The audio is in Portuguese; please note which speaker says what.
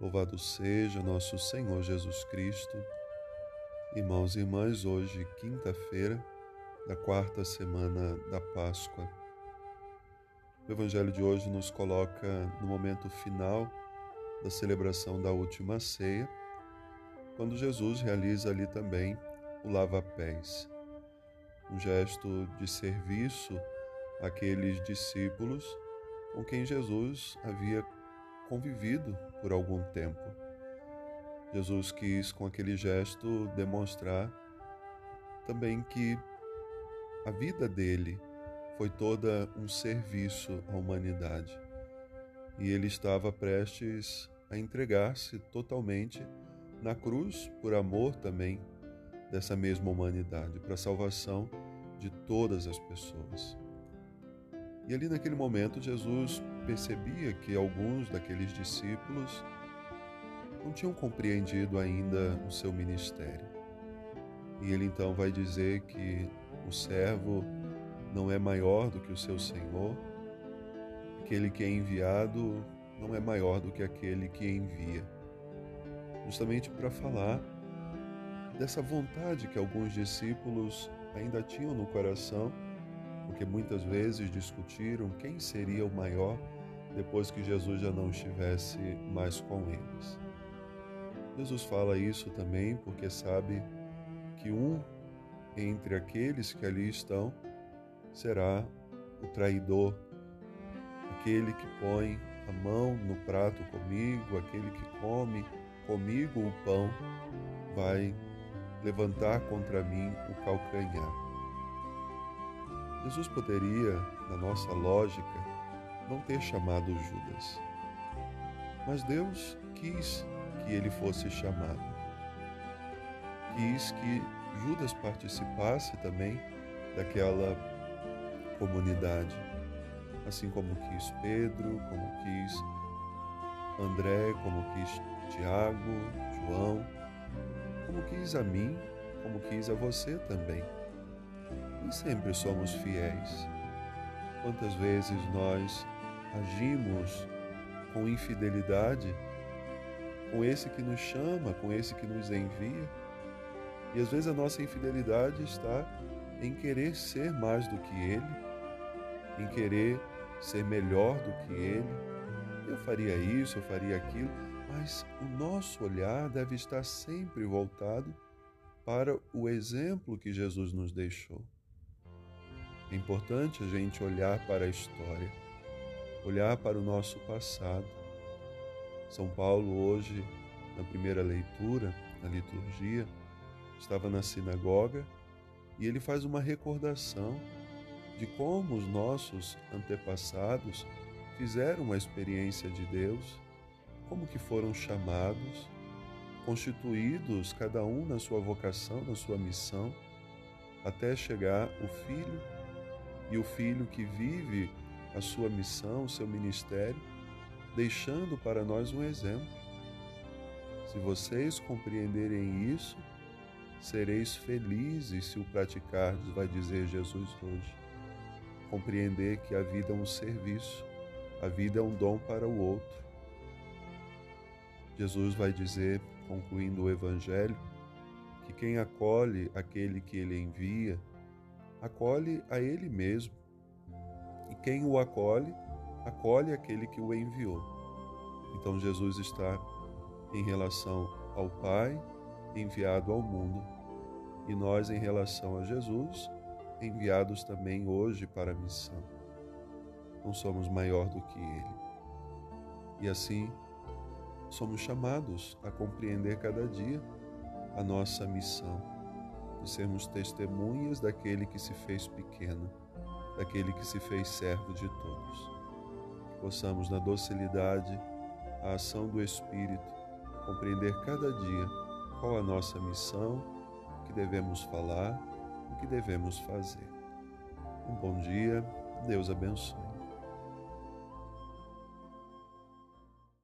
Speaker 1: Louvado seja nosso Senhor Jesus Cristo. Irmãos e irmãs, hoje, quinta-feira da quarta semana da Páscoa. O Evangelho de hoje nos coloca no momento final da celebração da última ceia, quando Jesus realiza ali também o lava-pés, um gesto de serviço àqueles discípulos com quem Jesus havia convivido por algum tempo. Jesus quis, com aquele gesto, demonstrar também que a vida dele foi toda um serviço à humanidade e ele estava prestes a entregar-se totalmente na cruz por amor também dessa mesma humanidade, para a salvação de todas as pessoas. E ali naquele momento, Jesus percebia que alguns daqueles discípulos não tinham compreendido ainda o seu ministério. E ele então vai dizer que o servo não é maior do que o seu senhor, aquele que é enviado não é maior do que aquele que envia. Justamente para falar dessa vontade que alguns discípulos ainda tinham no coração porque muitas vezes discutiram quem seria o maior depois que Jesus já não estivesse mais com eles. Jesus fala isso também porque sabe que um entre aqueles que ali estão será o traidor, aquele que põe a mão no prato comigo, aquele que come comigo o pão, vai levantar contra mim o calcanhar. Jesus poderia, na nossa lógica, não ter chamado Judas. Mas Deus quis que ele fosse chamado. Quis que Judas participasse também daquela comunidade, assim como quis Pedro, como quis André, como quis Tiago, João, como quis a mim, como quis a você também nem sempre somos fiéis. Quantas vezes nós agimos com infidelidade com esse que nos chama, com esse que nos envia? E às vezes a nossa infidelidade está em querer ser mais do que Ele, em querer ser melhor do que Ele. Eu faria isso, eu faria aquilo, mas o nosso olhar deve estar sempre voltado para o exemplo que Jesus nos deixou. É importante a gente olhar para a história, olhar para o nosso passado. São Paulo, hoje, na primeira leitura, na liturgia, estava na sinagoga e ele faz uma recordação de como os nossos antepassados fizeram uma experiência de Deus, como que foram chamados, constituídos cada um na sua vocação, na sua missão, até chegar o Filho e o filho que vive a sua missão, o seu ministério, deixando para nós um exemplo. Se vocês compreenderem isso, sereis felizes se o praticardes, vai dizer Jesus hoje. Compreender que a vida é um serviço, a vida é um dom para o outro. Jesus vai dizer, concluindo o Evangelho, que quem acolhe aquele que ele envia, acolhe a ele mesmo. E quem o acolhe, acolhe aquele que o enviou. Então Jesus está em relação ao Pai enviado ao mundo e nós em relação a Jesus enviados também hoje para a missão. Não somos maior do que ele. E assim somos chamados a compreender cada dia a nossa missão de sermos testemunhas daquele que se fez pequeno, daquele que se fez servo de todos. Que possamos, na docilidade, a ação do Espírito, compreender cada dia qual a nossa missão, o que devemos falar, o que devemos fazer. Um bom dia, Deus abençoe.